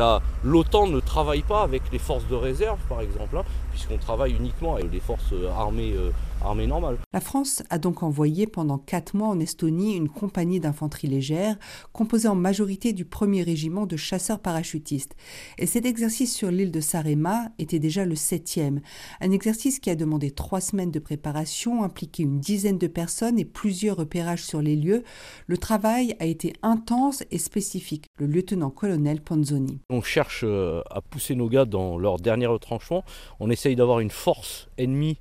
l'OTAN ne travaille pas avec les forces de réserve, par exemple, hein, puisqu'on travaille uniquement avec les forces euh, armées, euh,
La France a donc envoyé pendant quatre mois en Estonie une compagnie d'infanterie légère, composée en majorité du premier régiment de chasseurs parachutistes. Et cet exercice sur l'île de Sarema était déjà le septième. Un exercice qui a demandé trois semaines de préparation, impliqué une dizaine de personnes et plusieurs repérages sur les lieux. Le travail a été intense et spécifique. Le lieutenant-colonel Panzoni.
On cherche euh, à pousser nos gars dans leur dernier retranchement. On essaie d'avoir une force ennemie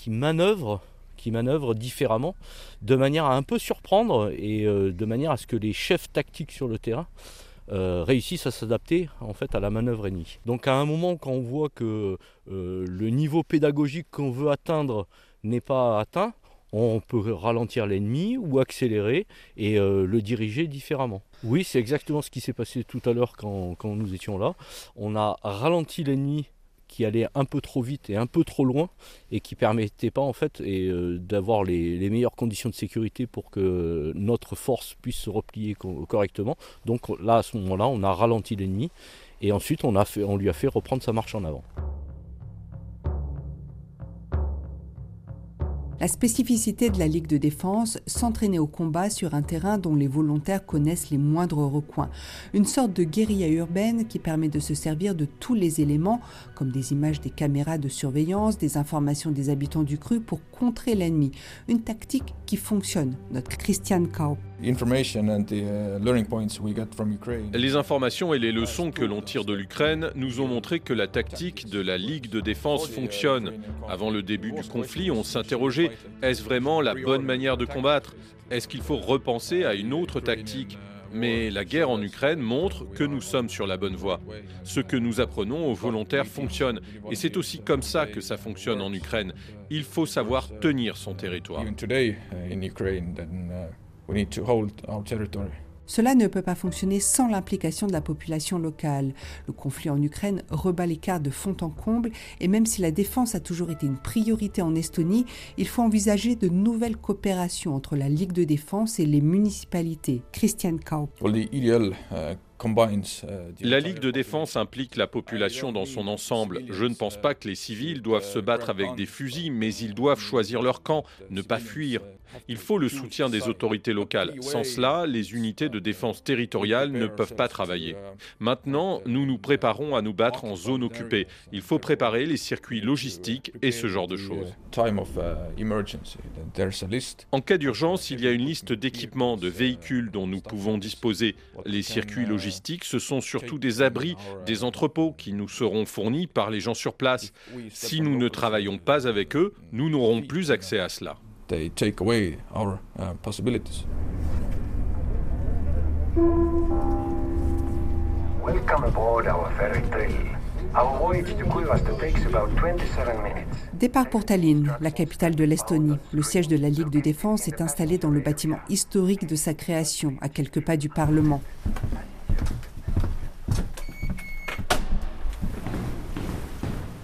qui manœuvre qui manœuvre différemment, de manière à un peu surprendre et euh, de manière à ce que les chefs tactiques sur le terrain euh, réussissent à s'adapter en fait à la manœuvre ennemie. Donc à un moment quand on voit que le niveau pédagogique qu'on veut atteindre n'est pas atteint, on peut ralentir l'ennemi ou accélérer et le diriger différemment. Oui, c'est exactement ce qui s'est passé tout à l'heure quand, nous étions là. On a ralenti l'ennemi qui allait un peu trop vite et un peu trop loin et qui permettait pas en fait euh, d'avoir les, meilleures conditions de sécurité pour que notre force puisse se replier correctement. Donc là à ce moment-là, on a ralenti l'ennemi et ensuite on lui a fait reprendre sa marche en avant.
La spécificité de la Ligue de défense, s'entraîner au combat sur un terrain dont les volontaires connaissent les moindres recoins. Une sorte de guérilla urbaine qui permet de se servir de tous les éléments, comme des images des caméras de surveillance, des informations des habitants du cru pour contrer l'ennemi. Une tactique qui fonctionne, notre Christian Kaup.
Les informations et les leçons que l'on tire de l'Ukraine nous ont montré que la tactique de la Ligue de défense fonctionne. Avant le début du conflit, on s'interrogeait, est-ce vraiment la bonne manière de combattre? Est-ce qu'il faut repenser à une autre tactique? Mais la guerre en Ukraine montre que nous sommes sur la bonne voie. Ce que nous apprenons aux volontaires fonctionne. Et c'est aussi comme ça que ça fonctionne en Ukraine. Il faut savoir tenir son territoire.
Cela ne peut pas fonctionner sans l'implication de la population locale. Le conflit en Ukraine rebat les cartes de fond en comble et même si la défense a toujours été une priorité en Estonie, il faut envisager de nouvelles coopérations entre la Ligue de défense et les municipalités. Christian Kaup.
Uh,
La Ligue de défense implique la population dans son ensemble. Je ne pense pas que les civils doivent se battre avec des fusils, mais ils doivent choisir leur camp, ne pas fuir. Il faut le soutien des autorités locales. Sans cela, les unités de défense territoriale ne peuvent pas travailler. Maintenant, nous nous préparons à nous battre en zone occupée. Il faut préparer les circuits logistiques et ce genre de choses. En cas d'urgence, il y a une liste d'équipements, de véhicules dont nous pouvons disposer. Les circuits logistiques, ce sont surtout des abris, des entrepôts qui nous seront fournis par les gens sur place. Si nous ne travaillons pas avec eux, nous n'aurons plus accès à cela.
Welcome aboard our ferry trail. Départ pour Tallinn, la capitale de l'Estonie. Le siège de la Ligue de défense est installé dans le bâtiment historique de sa création, à quelques pas du Parlement.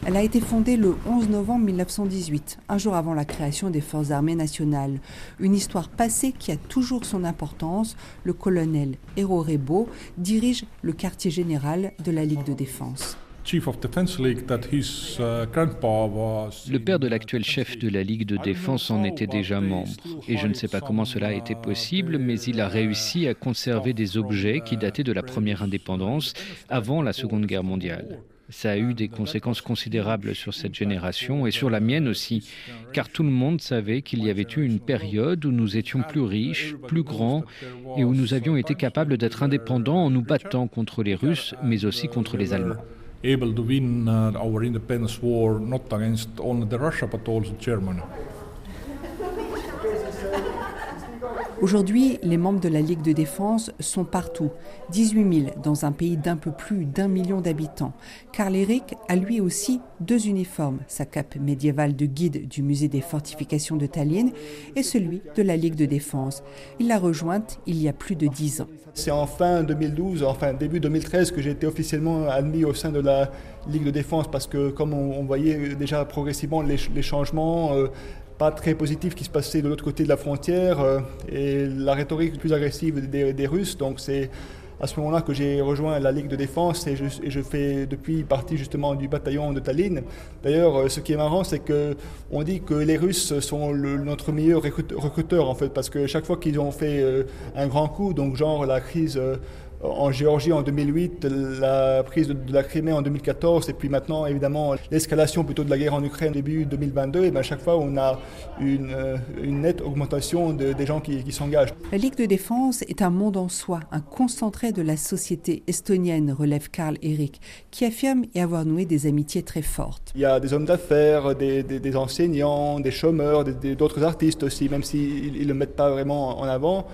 Elle a été fondée le 11 novembre 1918, un jour avant la création des Forces armées nationales. Une histoire passée qui a toujours son importance. Le colonel Hero Rebo dirige le quartier général de la Ligue de défense.
Uh, le père de l'actuel chef de la Ligue de défense en était déjà membre. Et je ne sais pas comment cela a été possible, mais il a réussi à conserver des objets qui dataient de la première indépendance, avant la Seconde Guerre mondiale. Ça a eu des conséquences considérables sur cette génération et sur la mienne aussi, car tout le monde savait qu'il y avait eu une période où nous étions plus riches, plus grands, et où nous avions été capables d'être indépendants en nous battant contre les Russes, mais aussi contre les Allemands. Aujourd'hui, les membres de la Ligue de défense sont partout, 18 000 dans un pays d'un peu plus d'un million d'habitants. Karl Eric a lui aussi deux uniformes, sa cape médiévale de guide du musée des fortifications de Tallinn et celui de la Ligue de défense. Il l'a rejointe il y a plus de dix ans.
C'est en fin 2012, enfin début 2013 que j'ai été officiellement admis au sein de la Ligue de défense parce que comme on, voyait déjà progressivement les, changements, euh, pas très positif qui se passait de l'autre côté de la frontière euh, et la rhétorique plus agressive des, Russes. Donc c'est à ce moment-là que j'ai rejoint la Ligue de défense et je, fais depuis partie justement du bataillon de Tallinn. D'ailleurs, euh, ce qui est marrant, c'est que on dit que les Russes sont notre meilleur recruteur en fait, parce que chaque fois qu'ils ont fait euh, un grand coup, donc genre la crise en Géorgie en 2008, la prise de, la Crimée en 2014, et puis maintenant, évidemment, l'escalation plutôt de la guerre en Ukraine début 2022, et bien à chaque fois, on a une, euh, une nette augmentation des gens qui, s'engagent.
La Ligue de défense est un monde en soi, un concentré de la société estonienne, relève Karl Eric, qui affirme y avoir noué des amitiés très fortes.
Il y a des hommes d'affaires, des, des, enseignants, des chômeurs, d'autres artistes aussi, même s'ils ne le mettent pas vraiment en avant.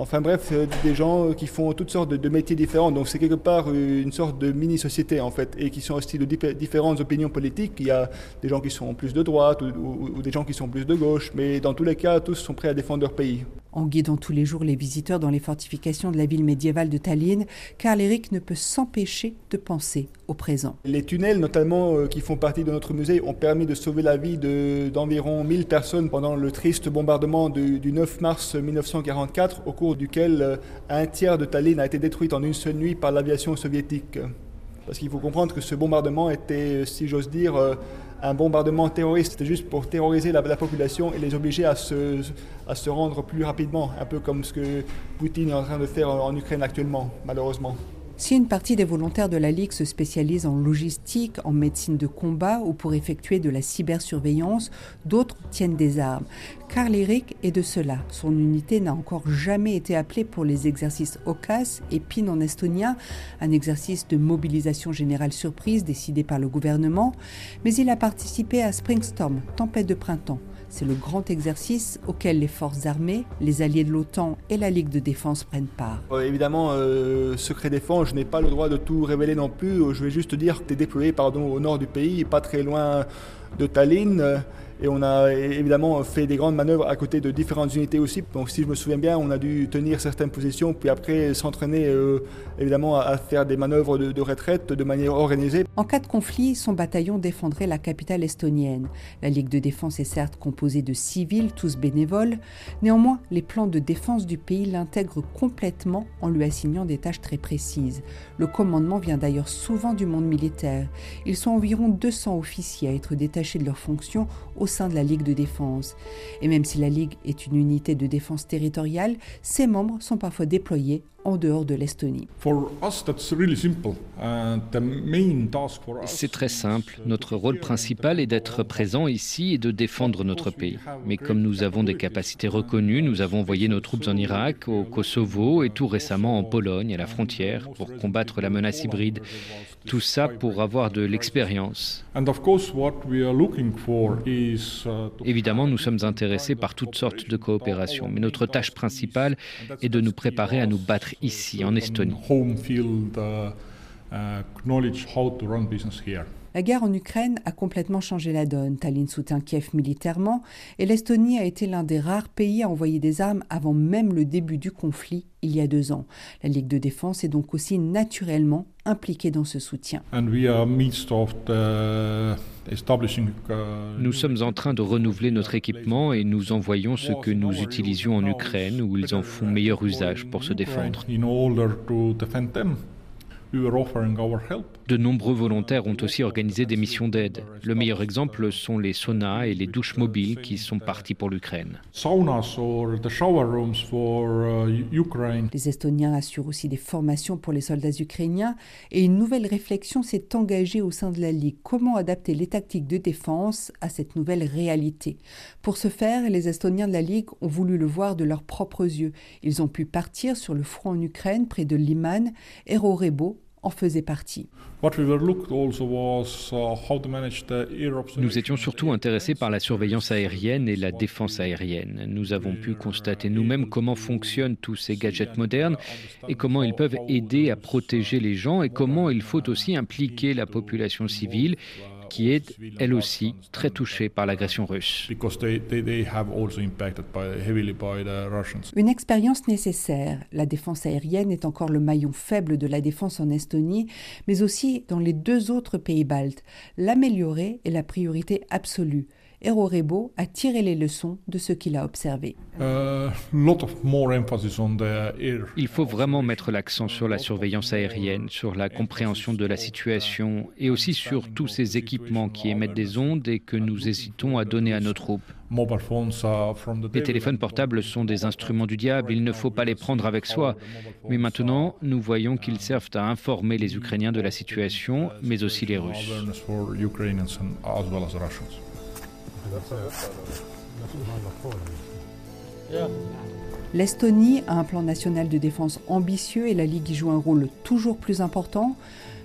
Enfin bref, euh, des gens qui font toutes sortes de, métiers différents. Donc c'est quelque part euh, une sorte de mini-société en fait, et qui sont aussi de différentes opinions politiques. Il y a des gens qui sont plus de droite ou, des gens qui sont plus de gauche, mais dans tous les cas, tous sont prêts à défendre leur pays.
En guidant tous les jours les visiteurs dans les fortifications de la ville médiévale de Tallinn, Karl Eric ne peut s'empêcher de penser au présent.
Les tunnels, notamment, euh, qui font partie de notre musée, ont permis de sauver la vie d'environ 1000 personnes pendant le triste bombardement du, du 9 mars 1944, au cours duquel euh, un tiers de Tallinn a été détruit en une seule nuit par l'aviation soviétique. Parce qu'il faut comprendre que ce bombardement était, si j'ose dire, euh, un bombardement terroriste. C'était juste pour terroriser la, population et les obliger à se, à se rendre plus rapidement, un peu comme ce que Poutine est en train de faire en Ukraine actuellement, malheureusement.
Si une partie des volontaires de la Ligue se spécialise en logistique, en médecine de combat ou pour effectuer de la cybersurveillance, d'autres tiennent des armes. Karl Eric est de cela. Son unité n'a encore jamais été appelée pour les exercices OCAS et PIN en estonien, un exercice de mobilisation générale surprise décidé par le gouvernement, mais il a participé à Springstorm, tempête de printemps. C'est le grand exercice auquel les forces armées, les alliés de l'OTAN et la Ligue de défense prennent part.
Euh, évidemment, euh, secret défense, je n'ai pas le droit de tout révéler non plus. Je vais juste dire que tu es déployé au nord du pays, pas très loin de Tallinn. Et on a évidemment fait des grandes manœuvres à côté de différentes unités aussi. Donc si je me souviens bien, on a dû tenir certaines positions, puis après s'entraîner euh, évidemment à faire des manœuvres de, retraite de manière organisée.
En cas de conflit, son bataillon défendrait la capitale estonienne. La Ligue de défense est certes composée de civils, tous bénévoles. Néanmoins, les plans de défense du pays l'intègrent complètement en lui assignant des tâches très précises. Le commandement vient d'ailleurs souvent du monde militaire. Ils sont environ 200 officiers à être détachés de leurs fonctions au sein de la Ligue de défense. Et même si la Ligue est une unité de défense territoriale, ses membres sont parfois déployés en dehors de l'Estonie.
C'est très simple. Notre rôle principal est d'être présent ici et de défendre notre pays. Mais comme nous avons des capacités reconnues, nous avons envoyé nos troupes en Irak, au Kosovo et tout récemment en Pologne, à la frontière, pour combattre la menace hybride. Tout ça pour avoir de l'expérience. Évidemment, nous sommes intéressés par toutes sortes de coopérations, mais notre tâche principale est de nous préparer à nous battre ici, en Estonie.
La guerre en Ukraine a complètement changé la donne. Tallinn soutient Kiev militairement et l'Estonie a été l'un des rares pays à envoyer des armes avant même le début du conflit il y a deux ans. La Ligue de défense est donc aussi naturellement impliquée dans ce soutien.
Nous sommes en train de renouveler notre équipement et nous envoyons ce que nous utilisions en Ukraine où ils en font meilleur usage pour se défendre. De nombreux volontaires ont aussi organisé des missions d'aide. Le meilleur exemple sont les saunas et les douches mobiles qui sont partis pour l'Ukraine.
Les Estoniens assurent aussi des formations pour les soldats ukrainiens et une nouvelle réflexion s'est engagée au sein de la Ligue. Comment adapter les tactiques de défense à cette nouvelle réalité? Pour ce faire, les Estoniens de la Ligue ont voulu le voir de leurs propres yeux. Ils ont pu partir sur le front en Ukraine près de Liman et Rorebo en faisait partie.
Nous étions surtout intéressés par la surveillance aérienne et la défense aérienne. Nous avons pu constater nous-mêmes comment fonctionnent tous ces gadgets modernes et comment ils peuvent aider à protéger les gens et comment il faut aussi impliquer la population civile qui est elle aussi très touchée par l'agression russe.
Une expérience nécessaire. La défense aérienne est encore le maillon faible de la défense en Estonie, mais aussi dans les deux autres pays baltes. L'améliorer est la priorité absolue. Rebo a tiré les leçons de ce qu'il a observé.
Il faut vraiment mettre l'accent sur la surveillance aérienne, sur la compréhension de la situation et aussi sur tous ces équipements qui émettent des ondes et que nous hésitons à donner à nos troupes. Les téléphones portables sont des instruments du diable, il ne faut pas les prendre avec soi. Mais maintenant, nous voyons qu'ils servent à informer les Ukrainiens de la situation, mais aussi les Russes.
L'Estonie a un plan national de défense ambitieux et la Ligue y joue un rôle toujours plus important.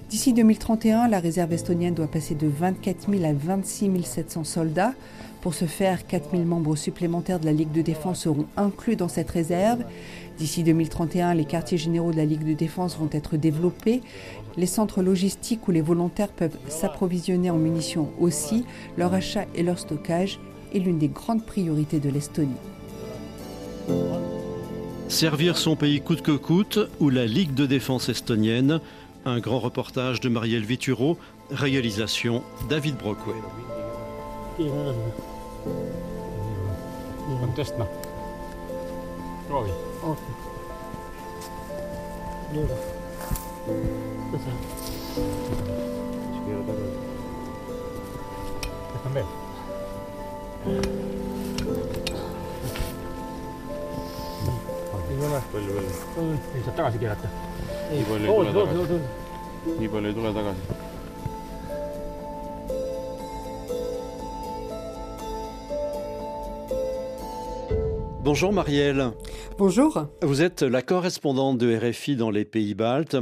D'ici 2031, la réserve estonienne doit passer de 24 000 à 26 700 soldats. Pour ce faire, 4 000 membres supplémentaires de la Ligue de défense seront inclus dans cette réserve. D'ici 2031, les quartiers généraux de la Ligue de défense vont être développés. Les centres logistiques où les volontaires peuvent s'approvisionner en munitions aussi, leur achat et leur stockage est l'une des grandes priorités de l'Estonie.
Servir son pays coûte que coûte ou la Ligue de défense estonienne, un grand reportage de Marielle Vituro, réalisation David Brockway.
También. ei ole. palju veel? ei, saab tagasi keerata. nii palju ei tule tagasi. nii palju ei tule tagasi.
Bonjour Marielle.
Bonjour.
Vous êtes la correspondante de RFI dans les pays baltes.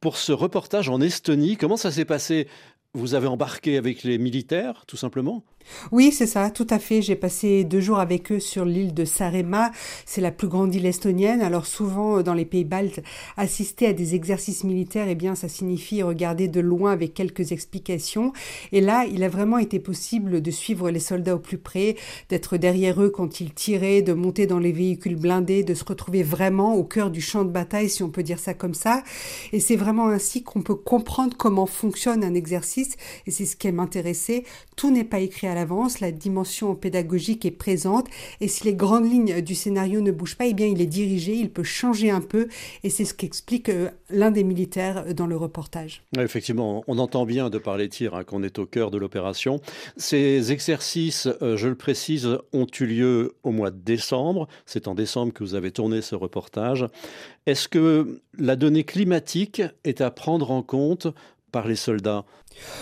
Pour ce reportage en Estonie, comment ça s'est passé? Vous avez embarqué avec les militaires, tout simplement?
Oui, c'est ça, tout à fait. J'ai passé deux jours avec eux sur l'île de Sarema. C'est la plus grande île estonienne. Alors souvent, euh, dans les pays baltes, assister à des exercices militaires, eh bien, ça signifie regarder de loin avec quelques explications. Et là, il a vraiment été possible de suivre les soldats au plus près, d'être derrière eux quand ils tiraient, de monter dans les véhicules blindés, de se retrouver vraiment au cœur du champ de bataille, si on peut dire ça comme ça. Et c'est vraiment ainsi qu'on peut comprendre comment fonctionne un exercice. Et c'est ce qui m'intéressait. Tout n'est pas écrit à l'avance, la dimension pédagogique est présente et si les grandes lignes du scénario ne bougent pas, eh bien il est dirigé, il peut changer un peu et c'est ce qu'explique euh, l'un des militaires dans le reportage.
Effectivement, on entend bien de par les tirs hein, qu'on est au cœur de l'opération. Ces exercices, euh, je le précise, ont eu lieu au mois de décembre. C'est en décembre que vous avez tourné ce reportage. Est-ce que la donnée climatique est à prendre en compte par les soldats?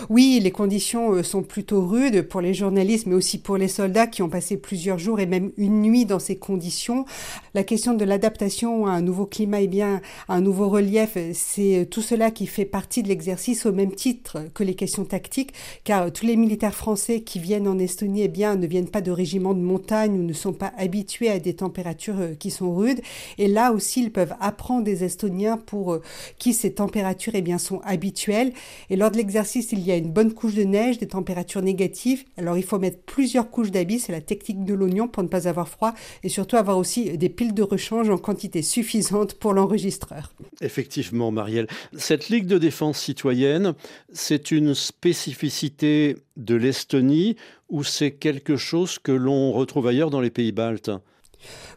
Oui, les conditions euh, sont plutôt rudes pour les journalistes, mais aussi pour les soldats qui ont passé plusieurs jours et même une nuit dans ces conditions. La question de l'adaptation à un nouveau climat et bien à un nouveau relief, c'est tout cela qui fait partie de l'exercice au même titre que les questions tactiques, car tous les militaires français qui viennent en Estonie eh bien, ne viennent pas de régiments de montagne ou ne sont pas habitués à des températures euh, qui sont rudes. Et là aussi, ils peuvent apprendre des Estoniens pour euh, qui ces températures eh bien, sont habituelles. Et lors de l'exercice, il y a une bonne couche de neige, des températures négatives. Alors il faut mettre plusieurs couches d'habits, c'est la technique de l'oignon pour ne pas avoir froid et surtout avoir aussi des piles de rechange en quantité suffisante pour l'enregistreur.
Effectivement, Marielle. Cette Ligue de défense citoyenne, c'est une spécificité de l'Estonie ou c'est quelque chose que l'on retrouve ailleurs dans les pays baltes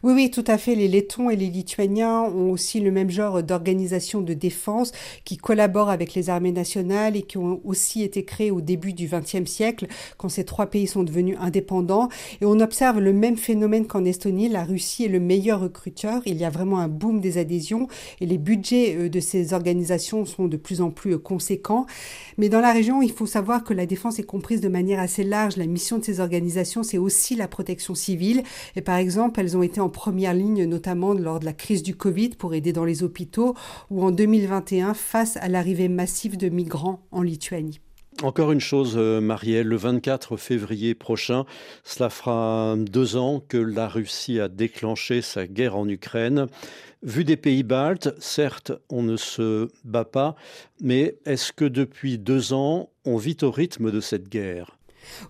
oui, oui, tout à fait. Les Lettons et les Lituaniens ont aussi le même genre d'organisation de défense qui collaborent avec les armées nationales et qui ont aussi été créés au début du XXe siècle, quand ces trois pays sont devenus indépendants. Et on observe le même phénomène qu'en Estonie. La Russie est le meilleur recruteur. Il y a vraiment un boom des adhésions et les budgets euh, de ces organisations sont de plus en plus euh, conséquents. Mais dans la région, il faut savoir que la défense est comprise de manière assez large. La mission de ces organisations, c'est aussi la protection civile. Et par exemple, elles ont été en première ligne, notamment lors de la crise du Covid pour aider dans les hôpitaux ou en 2021 face à l'arrivée massive de migrants en Lituanie.
Encore une chose, euh, Marielle, le 24 février prochain, cela fera deux ans que la Russie a déclenché sa guerre en Ukraine. Vu des pays baltes, certes, on ne se bat pas, mais est-ce que depuis deux ans, on vit au rythme de cette guerre?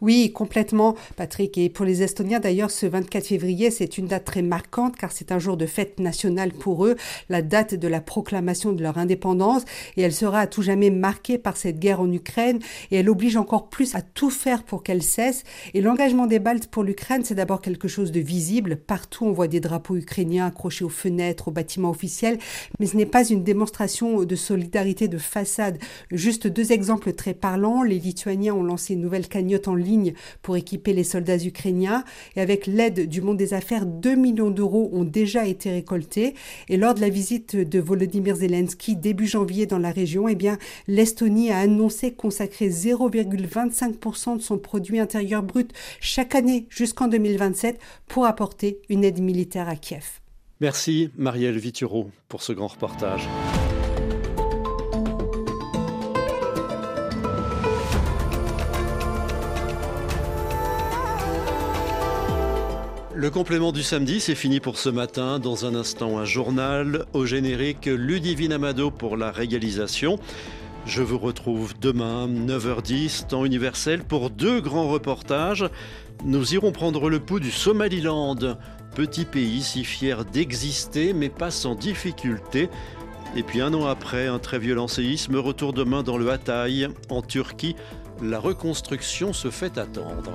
Oui, complètement, Patrick. Et pour les Estoniens, d'ailleurs, ce 24 février, c'est une date très marquante car c'est un jour de fête nationale pour eux, la date de la proclamation de leur indépendance. Et elle sera à tout jamais marquée par cette guerre en Ukraine et elle oblige encore plus à tout faire pour qu'elle cesse. Et l'engagement des Baltes pour l'Ukraine, c'est d'abord quelque chose de visible. Partout, on voit des drapeaux ukrainiens accrochés aux fenêtres, aux bâtiments officiels. Mais ce n'est pas une démonstration de solidarité de façade. Juste deux exemples très parlants. Les Lituaniens ont lancé une nouvelle cagnotte en ligne pour équiper les soldats ukrainiens. Et avec l'aide du monde des affaires, 2 millions d'euros ont déjà été récoltés. Et lors de la visite de Volodymyr Zelensky début janvier dans la région, eh bien, l'Estonie a annoncé consacrer 0,25% de son produit intérieur brut chaque année jusqu'en 2027 pour apporter une aide militaire à Kiev.
Merci Marielle Vituro pour ce grand reportage. Le complément du samedi, c'est fini pour ce matin. Dans un instant, un journal au générique Ludivine Amado pour la réalisation. Je vous retrouve demain, 9h10, temps universel, pour deux grands reportages. Nous irons prendre le pouls du Somaliland, petit pays si fier d'exister, mais pas sans difficulté. Et puis un an après, un très violent séisme, retour demain dans le Hatay, en Turquie. La reconstruction se fait attendre.